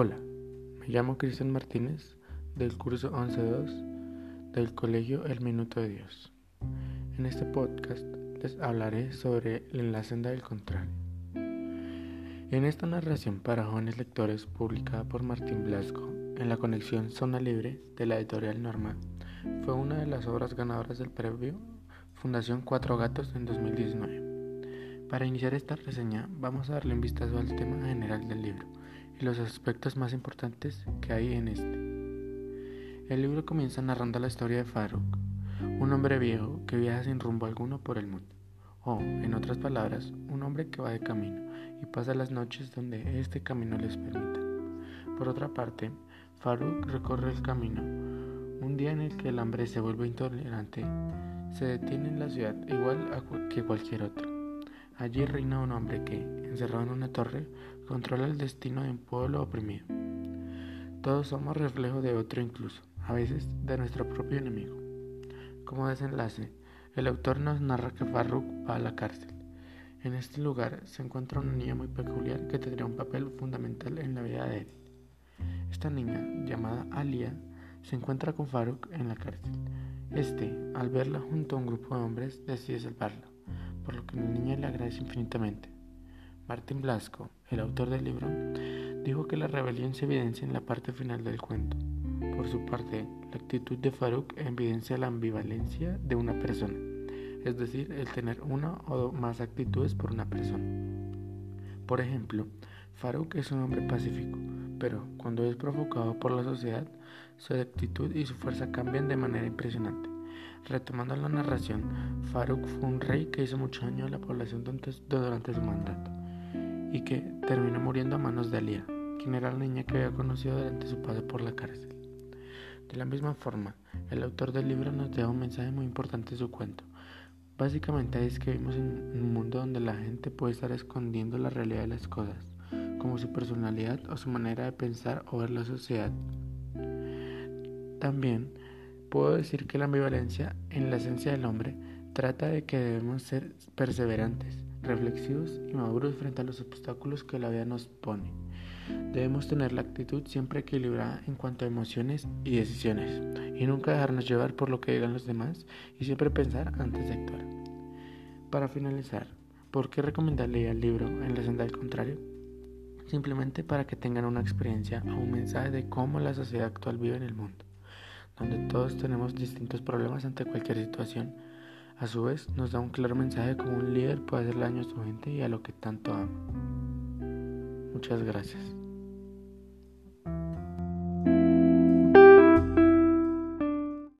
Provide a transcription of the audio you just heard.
Hola, me llamo Cristian Martínez del curso 11.2 del colegio El Minuto de Dios. En este podcast les hablaré sobre la senda del contrario. En esta narración para jóvenes lectores publicada por Martín Blasco en la conexión Zona Libre de la editorial Norma, fue una de las obras ganadoras del premio Fundación Cuatro Gatos en 2019. Para iniciar esta reseña vamos a darle un vistazo al tema general del libro y los aspectos más importantes que hay en este. El libro comienza narrando la historia de Faruk, un hombre viejo que viaja sin rumbo alguno por el mundo, o, en otras palabras, un hombre que va de camino y pasa las noches donde este camino les permita. Por otra parte, Faruk recorre el camino. Un día en el que el hambre se vuelve intolerante, se detiene en la ciudad igual que cualquier otro. Allí reina un hombre que, encerrado en una torre, controla el destino de un pueblo oprimido. Todos somos reflejo de otro incluso, a veces de nuestro propio enemigo. Como desenlace, el autor nos narra que Farruk va a la cárcel. En este lugar se encuentra una niña muy peculiar que tendría un papel fundamental en la vida de él. Esta niña, llamada Alia, se encuentra con Faruk en la cárcel. Este, al verla junto a un grupo de hombres, decide salvarla por lo que la niña le agradece infinitamente. Martín Blasco, el autor del libro, dijo que la rebelión se evidencia en la parte final del cuento. Por su parte, la actitud de Faruk evidencia la ambivalencia de una persona, es decir, el tener una o más actitudes por una persona. Por ejemplo, Faruk es un hombre pacífico, pero cuando es provocado por la sociedad, su actitud y su fuerza cambian de manera impresionante. Retomando la narración, Faruk fue un rey que hizo mucho daño a la población durante su mandato y que terminó muriendo a manos de Alia, quien era la niña que había conocido durante su paso por la cárcel. De la misma forma, el autor del libro nos deja un mensaje muy importante en su cuento. Básicamente es que vivimos un mundo donde la gente puede estar escondiendo la realidad de las cosas, como su personalidad o su manera de pensar o ver la sociedad. También Puedo decir que la ambivalencia en la esencia del hombre trata de que debemos ser perseverantes, reflexivos y maduros frente a los obstáculos que la vida nos pone. Debemos tener la actitud siempre equilibrada en cuanto a emociones y decisiones, y nunca dejarnos llevar por lo que digan los demás y siempre pensar antes de actuar. Para finalizar, ¿por qué recomendarle el libro En la senda del contrario? Simplemente para que tengan una experiencia o un mensaje de cómo la sociedad actual vive en el mundo donde todos tenemos distintos problemas ante cualquier situación. A su vez, nos da un claro mensaje de cómo un líder puede hacer daño a su gente y a lo que tanto ama. Muchas gracias.